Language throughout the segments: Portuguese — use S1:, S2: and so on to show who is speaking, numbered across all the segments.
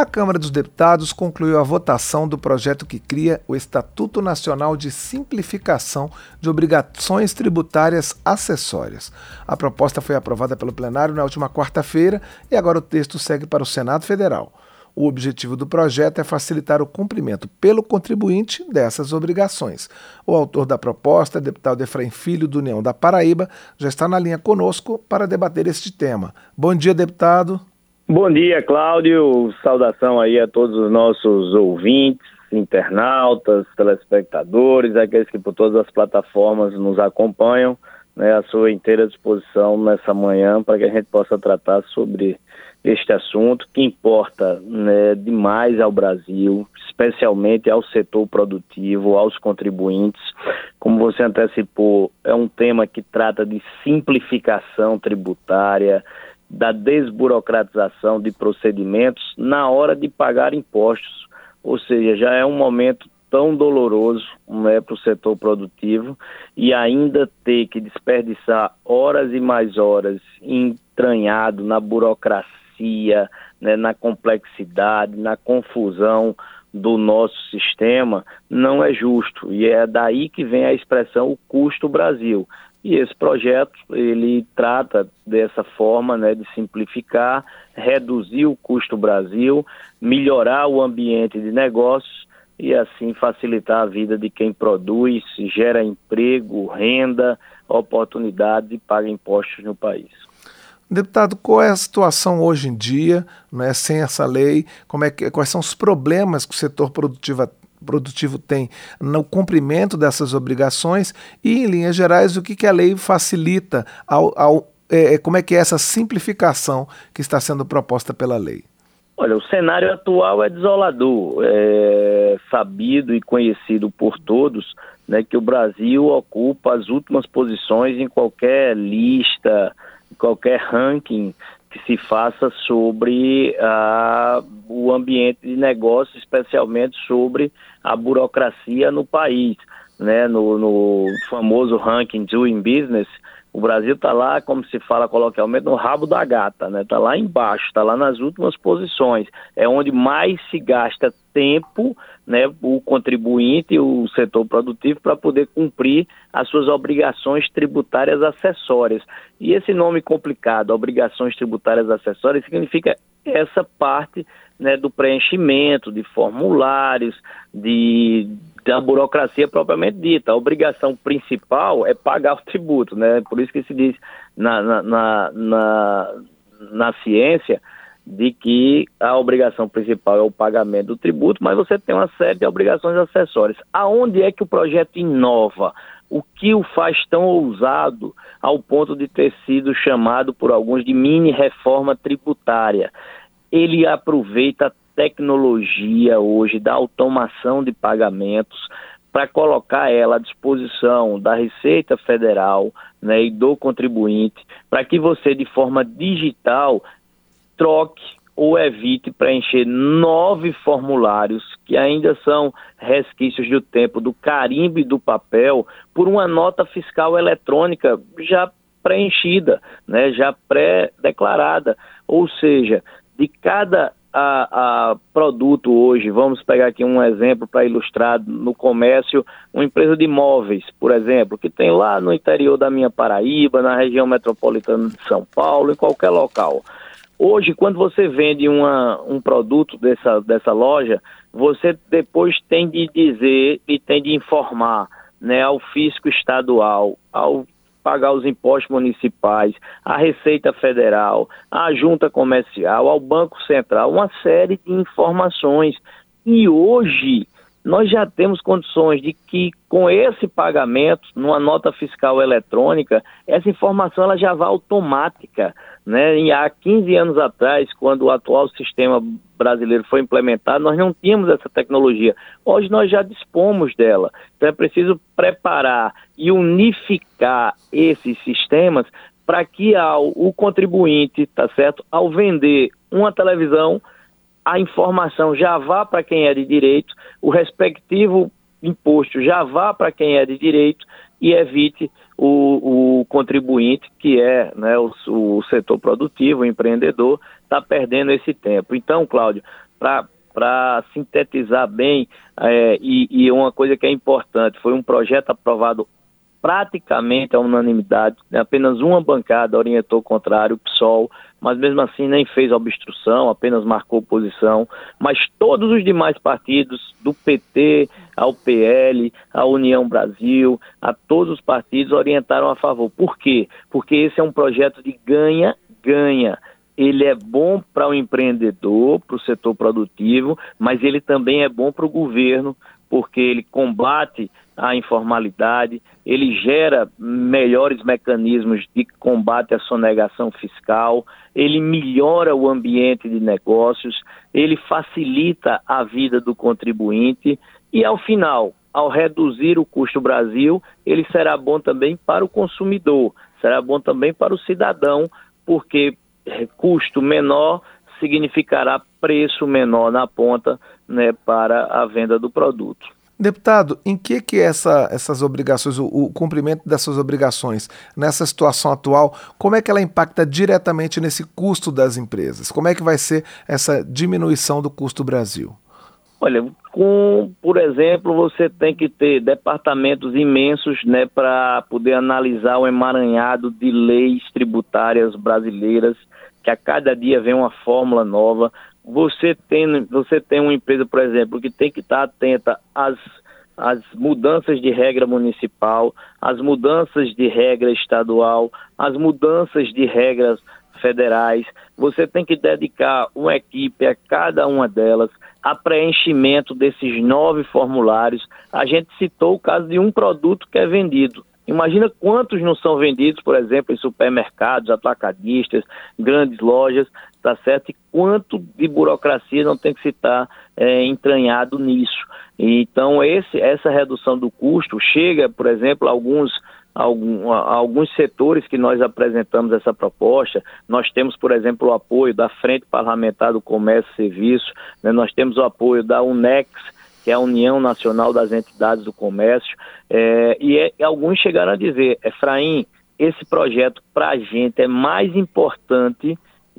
S1: A Câmara dos Deputados concluiu a votação do projeto que cria o Estatuto Nacional de Simplificação de Obrigações Tributárias Acessórias. A proposta foi aprovada pelo plenário na última quarta-feira e agora o texto segue para o Senado Federal. O objetivo do projeto é facilitar o cumprimento pelo contribuinte dessas obrigações. O autor da proposta, deputado Efraim Filho, do União da Paraíba, já está na linha conosco para debater este tema. Bom dia, deputado.
S2: Bom dia, Cláudio. Saudação aí a todos os nossos ouvintes, internautas, telespectadores, aqueles que por todas as plataformas nos acompanham, né, à sua inteira disposição nessa manhã para que a gente possa tratar sobre este assunto que importa né, demais ao Brasil, especialmente ao setor produtivo, aos contribuintes. Como você antecipou, é um tema que trata de simplificação tributária, da desburocratização de procedimentos na hora de pagar impostos. Ou seja, já é um momento tão doloroso né, para o setor produtivo e ainda ter que desperdiçar horas e mais horas entranhado na burocracia né, na complexidade, na confusão do nosso sistema, não é justo. E é daí que vem a expressão o custo Brasil. E esse projeto, ele trata dessa forma, né, de simplificar, reduzir o custo Brasil, melhorar o ambiente de negócios e assim facilitar a vida de quem produz, gera emprego, renda, oportunidade e paga impostos no país.
S1: Deputado, qual é a situação hoje em dia, né, sem essa lei? Como é que, quais são os problemas que o setor produtivo, produtivo tem no cumprimento dessas obrigações e, em linhas gerais, o que, que a lei facilita ao, ao é, é, como é que é essa simplificação que está sendo proposta pela lei?
S2: Olha, o cenário atual é desolador. É sabido e conhecido por todos né, que o Brasil ocupa as últimas posições em qualquer lista qualquer ranking que se faça sobre uh, o ambiente de negócio, especialmente sobre a burocracia no país. Né? No, no famoso ranking Doing Business, o Brasil está lá, como se fala coloquialmente, no rabo da gata, né? Está lá embaixo, está lá nas últimas posições. É onde mais se gasta tempo, né? O contribuinte, o setor produtivo, para poder cumprir as suas obrigações tributárias acessórias. E esse nome complicado, obrigações tributárias acessórias, significa essa parte né, do preenchimento de formulários, de da burocracia propriamente dita. A obrigação principal é pagar o tributo, né? Por isso que se diz na, na, na, na, na ciência de que a obrigação principal é o pagamento do tributo, mas você tem uma série de obrigações acessórias. Aonde é que o projeto inova? O que o faz tão ousado ao ponto de ter sido chamado por alguns de mini reforma tributária? Ele aproveita tecnologia hoje da automação de pagamentos para colocar ela à disposição da Receita Federal né, e do contribuinte, para que você, de forma digital, troque ou evite preencher nove formulários que ainda são resquícios do tempo do carimbo e do papel por uma nota fiscal eletrônica já preenchida, né, já pré-declarada. Ou seja, de cada a, a, produto hoje, vamos pegar aqui um exemplo para ilustrar no comércio, uma empresa de imóveis, por exemplo, que tem lá no interior da minha Paraíba, na região metropolitana de São Paulo, em qualquer local. Hoje, quando você vende uma, um produto dessa, dessa loja, você depois tem de dizer e tem de informar né, ao fisco estadual, ao pagar os impostos municipais, a Receita Federal, a Junta Comercial, ao Banco Central, uma série de informações. E hoje nós já temos condições de que com esse pagamento, numa nota fiscal eletrônica, essa informação ela já vai automática. Né? E há 15 anos atrás, quando o atual sistema brasileiro foi implementado, nós não tínhamos essa tecnologia. Hoje nós já dispomos dela. Então é preciso preparar e unificar esses sistemas para que ao, o contribuinte, tá certo, ao vender uma televisão, a informação já vá para quem é de direito, o respectivo imposto já vá para quem é de direito e evite o, o contribuinte, que é né, o, o, setor produtivo, o empreendedor, está perdendo esse tempo. Então, Cláudio, para sintetizar bem, é, e, e uma coisa que é importante, foi um projeto aprovado praticamente a unanimidade, apenas uma bancada orientou contrário, o PSOL, mas mesmo assim nem fez obstrução, apenas marcou posição, mas todos os demais partidos, do PT ao PL, à União Brasil, a todos os partidos orientaram a favor. Por quê? Porque esse é um projeto de ganha-ganha ele é bom para o empreendedor, para o setor produtivo, mas ele também é bom para o governo, porque ele combate a informalidade, ele gera melhores mecanismos de combate à sonegação fiscal, ele melhora o ambiente de negócios, ele facilita a vida do contribuinte e, ao final, ao reduzir o custo Brasil, ele será bom também para o consumidor, será bom também para o cidadão, porque custo menor significará preço menor na ponta né, para a venda do produto.
S1: Deputado, em que que essa, essas obrigações, o, o, cumprimento dessas obrigações nessa situação atual, como é que ela impacta diretamente nesse custo das empresas? Como é que vai ser essa diminuição do custo Brasil?
S2: Olha, com, por exemplo, você tem que ter departamentos imensos, né, para poder analisar o emaranhado de leis tributárias brasileiras, que a cada dia vem uma fórmula nova você tem, você tem uma empresa, por exemplo, que tem que estar atenta às, às mudanças de regra municipal, às mudanças de regra estadual, às mudanças de regras federais. Você tem que dedicar uma equipe a cada uma delas, a preenchimento desses nove formulários. A gente citou o caso de um produto que é vendido. Imagina quantos não são vendidos, por exemplo, em supermercados, atacadistas, grandes lojas, tá certo? E quanto de burocracia não tem que estar é, entranhado nisso. Então, esse, essa redução do custo chega, por exemplo, a alguns algum, alguns setores que nós apresentamos essa proposta. Nós temos, por exemplo, o apoio da Frente Parlamentar do Comércio e Serviço, né? nós temos o apoio da UNEX, é a União Nacional das Entidades do Comércio, é, e é, alguns chegaram a dizer, Efraim, esse projeto para a gente é mais importante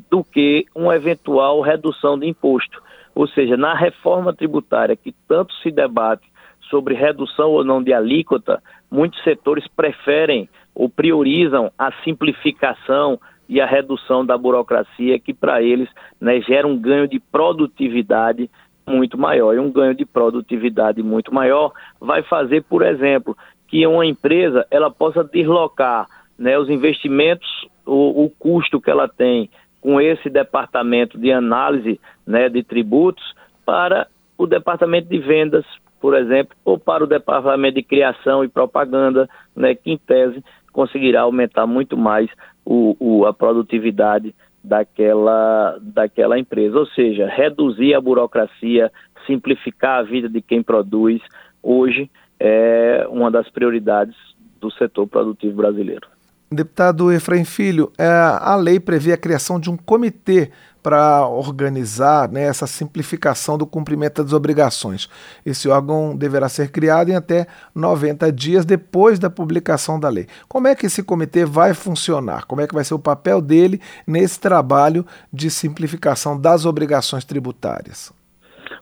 S2: do que uma eventual redução de imposto. Ou seja, na reforma tributária que tanto se debate sobre redução ou não de alíquota, muitos setores preferem ou priorizam a simplificação e a redução da burocracia, que para eles né, gera um ganho de produtividade muito maior. E um ganho de produtividade muito maior vai fazer, por exemplo, que uma empresa ela possa deslocar né, os investimentos, o, o custo que ela tem com esse departamento de análise né, de tributos para o departamento de vendas, por exemplo, ou para o departamento de criação e propaganda, né, que em tese conseguirá aumentar muito mais o, o, a produtividade daquela, daquela empresa. Ou seja, reduzir a burocracia, simplificar a vida de quem produz, hoje é uma das prioridades do setor produtivo brasileiro.
S1: Deputado Efraim Filho, é, a lei prevê a criação de um comitê para organizar né, essa simplificação do cumprimento das obrigações. Esse órgão deverá ser criado em até 90 dias depois da publicação da lei. Como é que esse comitê vai funcionar? Como é que vai ser o papel dele nesse trabalho de simplificação das obrigações tributárias?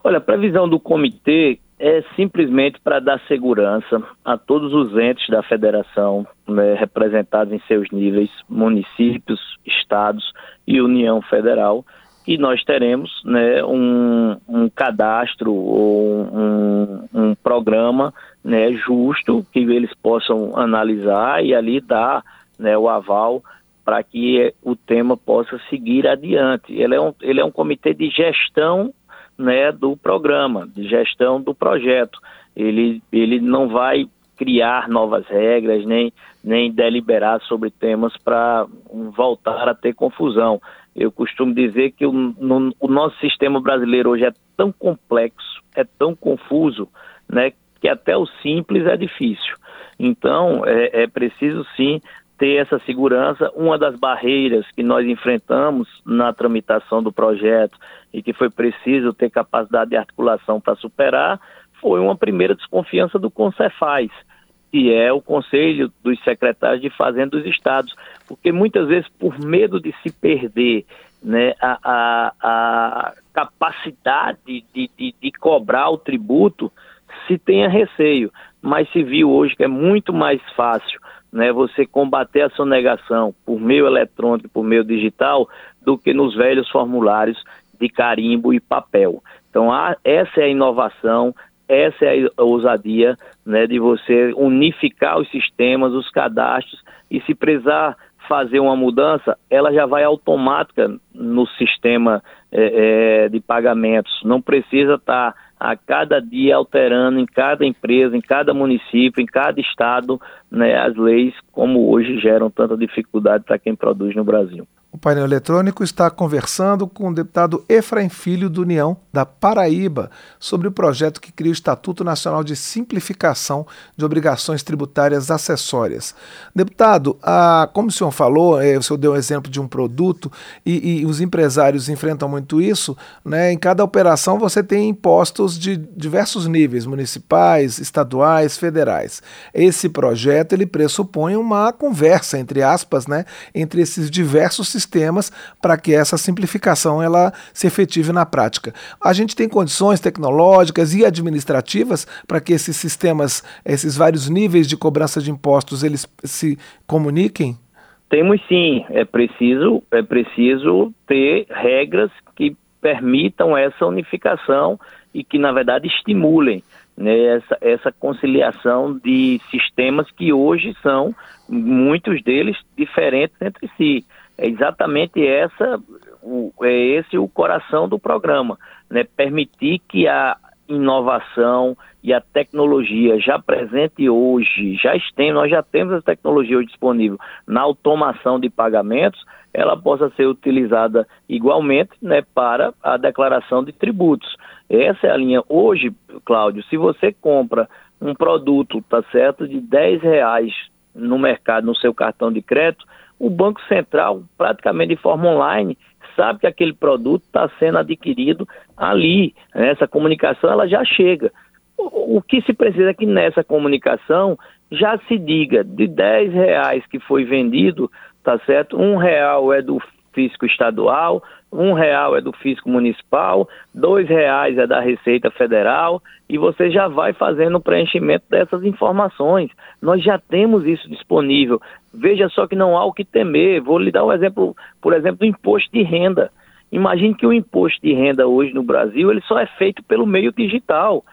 S2: Olha, a previsão do comitê é simplesmente para dar segurança a todos os entes da federação, né, representados em seus níveis, municípios, estados e União Federal, e nós teremos né, um, um, cadastro ou um, um programa né, justo que eles possam analisar e ali dar né, o aval para que o tema possa seguir adiante. Ele é um, ele é um comitê de gestão né, do programa, de gestão do projeto. Ele, ele não vai criar novas regras, nem, nem deliberar sobre temas para voltar a ter confusão. Eu costumo dizer que o, no, o nosso sistema brasileiro hoje é tão complexo, é tão confuso, né, que até o simples é difícil. Então, é, é preciso sim ter essa segurança. Uma das barreiras que nós enfrentamos na tramitação do projeto e que foi preciso ter capacidade de articulação para superar foi uma primeira desconfiança do Concefaz. que é o Conselho dos Secretários de Fazenda dos Estados, porque muitas vezes por medo de se perder né, a, a, a capacidade de, de, de cobrar o tributo, se tenha receio, mas se viu hoje que é muito mais fácil né, você combater a sonegação por meio eletrônico, por meio digital, do que nos velhos formulários de carimbo e papel. Então, a, essa é a inovação, essa é a ousadia né, de você unificar os sistemas, os cadastros, e se precisar fazer uma mudança, ela já vai automática no sistema é, é, de pagamentos. Não precisa estar a cada dia alterando em cada empresa, em cada município, em cada estado, né, as leis como hoje geram tanta dificuldade para quem produz no Brasil.
S1: O painel eletrônico está conversando com o deputado Efraim Filho do União da Paraíba sobre o projeto que cria o Estatuto Nacional de Simplificação de Obrigações Tributárias Acessórias. Deputado, como o senhor falou, é, o senhor deu um exemplo de um produto e, e, os empresários enfrentam muito isso. Né? Em cada operação você tem impostos de diversos níveis, municipais, estaduais, federais. Esse projeto ele pressupõe uma conversa, entre aspas, né, entre esses diversos sistemas para que essa simplificação ela se efetive na prática. A gente tem condições tecnológicas e administrativas para que esses sistemas, esses vários níveis de cobrança de impostos, eles se comuniquem?
S2: Temos sim, é preciso, é preciso ter regras que permitam essa unificação e que, na verdade, estimulem né, essa, essa conciliação de sistemas que hoje são, muitos deles, diferentes entre si. É exatamente essa, o, é esse o coração do programa, né? Permitir que a inovação e a tecnologia já presente hoje, já tem, nós já temos essa tecnologia hoje disponível na automação de pagamentos, ela possa ser utilizada igualmente né, para a declaração de tributos. Essa é a linha. Hoje, Cláudio, se você compra um produto, tá certo, de 10 reais no mercado, no seu cartão de crédito, o Banco Central, praticamente de forma online, sabe que aquele produto está sendo adquirido ali. Essa comunicação ela já chega. O, que se precisa é que nessa comunicação já se diga de 10 reais que foi vendido, tá certo? Um real é do fisco estadual, um real é do fisco municipal, dois reais é da Receita Federal e você já vai fazendo o preenchimento dessas informações. Nós já temos isso disponível. Veja só que não há o que temer. Vou lhe dar um exemplo, por exemplo, do imposto de renda. Imagine que o imposto de renda hoje no Brasil ele só é feito pelo meio digital,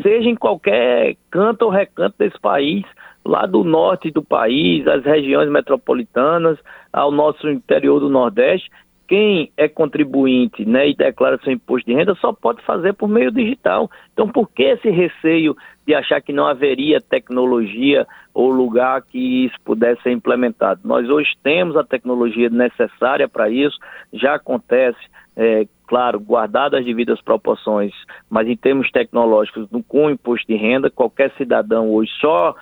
S2: seja em qualquer canto ou recanto desse país lá do norte do país, as regiões metropolitanas, ao nosso interior do Nordeste, quem é contribuinte né, e declara seu imposto de renda só pode fazer por meio digital. Então, por que esse receio de achar que não haveria tecnologia ou lugar que isso pudesse ser implementado? Nós hoje temos a tecnologia necessária para isso, já acontece, é, claro, guardado as devidas proporções, mas em termos tecnológicos, com o imposto de renda, qualquer cidadão hoje só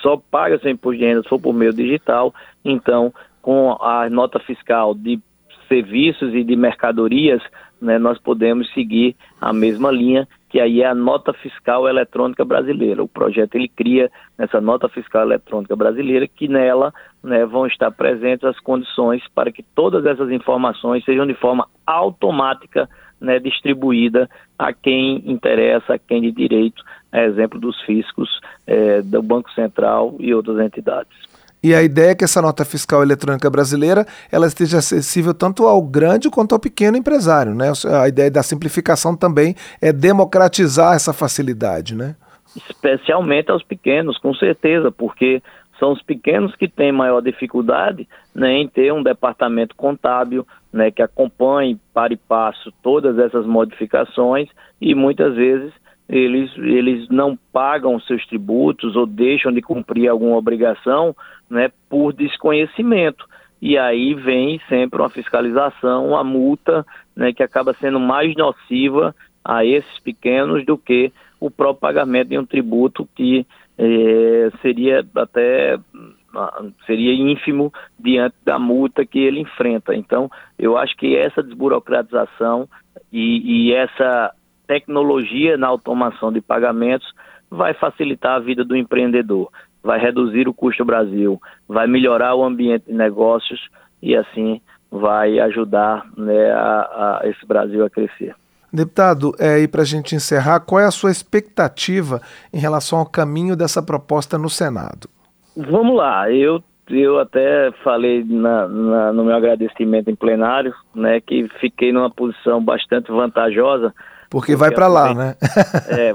S2: só paga seu imposto de renda for por meio digital. Então, com a nota fiscal de serviços e de mercadorias, né, nós podemos seguir a mesma linha, que aí é a nota fiscal eletrônica brasileira. O projeto ele cria essa nota fiscal eletrônica brasileira, que nela né, vão estar presentes as condições para que todas essas informações sejam de forma automática né, distribuída a quem interessa, a quem de direito, a exemplo dos fiscos é, do Banco Central e outras entidades.
S1: E a ideia é que essa nota fiscal eletrônica brasileira ela esteja acessível tanto ao grande quanto ao pequeno empresário, né? A ideia da simplificação também é democratizar essa facilidade, né?
S2: Especialmente aos pequenos, com certeza, porque são os pequenos que têm maior dificuldade né, em ter um departamento contábil né, que acompanhe para e passo todas essas modificações e muitas vezes eles, eles não pagam seus tributos ou deixam de cumprir alguma obrigação né, por desconhecimento. E aí vem sempre uma fiscalização, uma multa né, que acaba sendo mais nociva a esses pequenos do que o próprio pagamento de um tributo que eh, seria até seria ínfimo diante da multa que ele enfrenta. Então, eu acho que essa desburocratização e, e essa tecnologia na automação de pagamentos vai facilitar a vida do empreendedor, vai reduzir o custo do Brasil, vai melhorar o ambiente de negócios e assim vai ajudar né, a, a esse Brasil a crescer.
S1: Deputado, é, e para a gente encerrar, qual é a sua expectativa em relação ao caminho dessa proposta no Senado?
S2: Vamos lá, eu, eu até falei na, na, no meu agradecimento em plenário, né, que fiquei numa posição bastante vantajosa.
S1: Porque, vai para lá, né?
S2: é,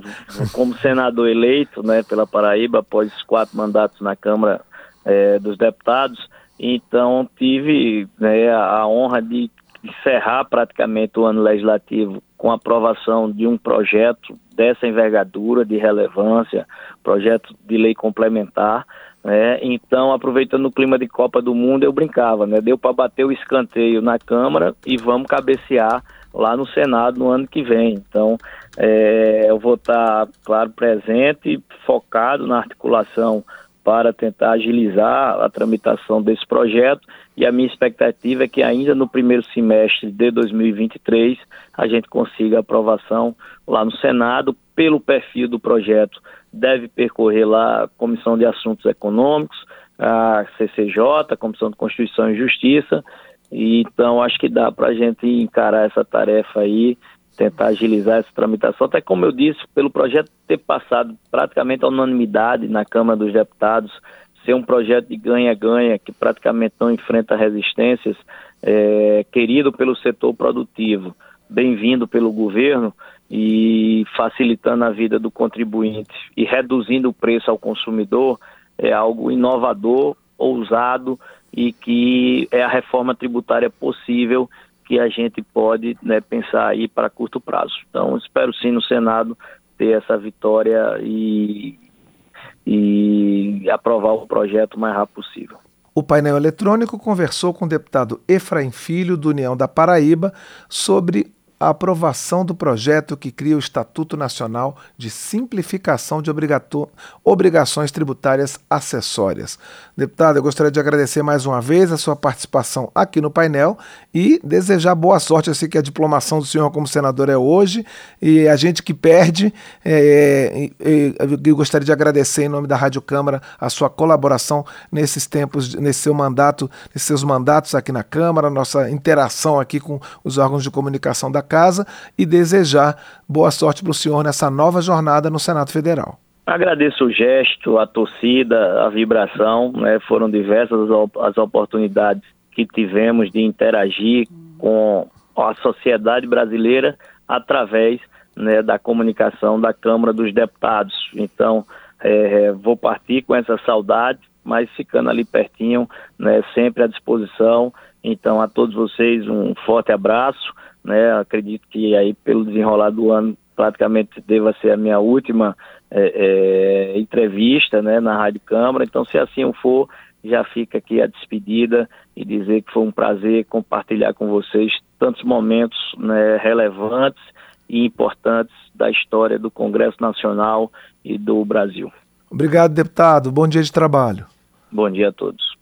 S2: como senador eleito, né, pela Paraíba, após quatro mandatos na Câmara é, dos Deputados, então tive né, a honra de encerrar praticamente o ano legislativo com a aprovação de um projeto dessa envergadura, de relevância, projeto de lei complementar. Né? Então, aproveitando o clima de Copa do Mundo, eu brincava, né? deu para bater o escanteio na Câmara e vamos cabecear lá no Senado no ano que vem. Então, é, eu vou estar, claro, presente, focado na articulação para tentar agilizar a tramitação desse projeto e a minha expectativa é que ainda no primeiro semestre de 2023 a gente consiga aprovação lá no Senado pelo perfil do projeto deve percorrer lá a Comissão de Assuntos Econômicos, a CCJ, a Comissão de Constituição e Justiça, então acho que dá para a gente encarar essa tarefa aí tentar agilizar essa tramitação, até como eu disse, pelo projeto ter passado praticamente a unanimidade na Câmara dos Deputados, ser um projeto de ganha-ganha que praticamente não enfrenta resistências, é, querido pelo setor produtivo, bem-vindo pelo governo e facilitando a vida do contribuinte e reduzindo o preço ao consumidor, é algo inovador, ousado e que é a reforma tributária possível que a gente pode né, pensar aí para curto prazo. Então, espero sim no Senado ter essa vitória e, e aprovar o projeto o mais rápido possível.
S1: O painel eletrônico conversou com o deputado Efraim Filho, do União da Paraíba, sobre a aprovação do projeto que cria o Estatuto Nacional de Simplificação de Obrigações Tributárias Acessórias. Deputado, eu gostaria de agradecer mais uma vez a sua participação aqui no painel e desejar boa sorte. Eu sei que a diplomação do senhor como senador é hoje e a gente que perde. É, é, eu gostaria de agradecer em nome da Rádio Câmara a sua colaboração nesses tempos, nesse seu mandato, nesses seus mandatos aqui na Câmara, nossa interação aqui com os órgãos de comunicação da casa e desejar boa sorte para o senhor nessa nova jornada no Senado Federal.
S2: Agradeço o gesto, a torcida, a vibração, né? foram diversas as oportunidades que tivemos de interagir com a sociedade brasileira através né, da comunicação da Câmara dos Deputados. Então, é, vou partir com essa saudade, mas ficando ali pertinho, né, sempre à disposição. Então, a todos vocês, um forte abraço né? Acredito que aí pelo desenrolar do ano praticamente deva ser a minha última é, é, entrevista, né, na Rádio Câmara. Então, se assim for, já fica aqui a despedida e dizer que foi um prazer compartilhar com vocês tantos momentos né, relevantes e importantes da história do Congresso Nacional e do Brasil.
S1: Obrigado, deputado. Bom dia de trabalho.
S2: Bom dia a todos.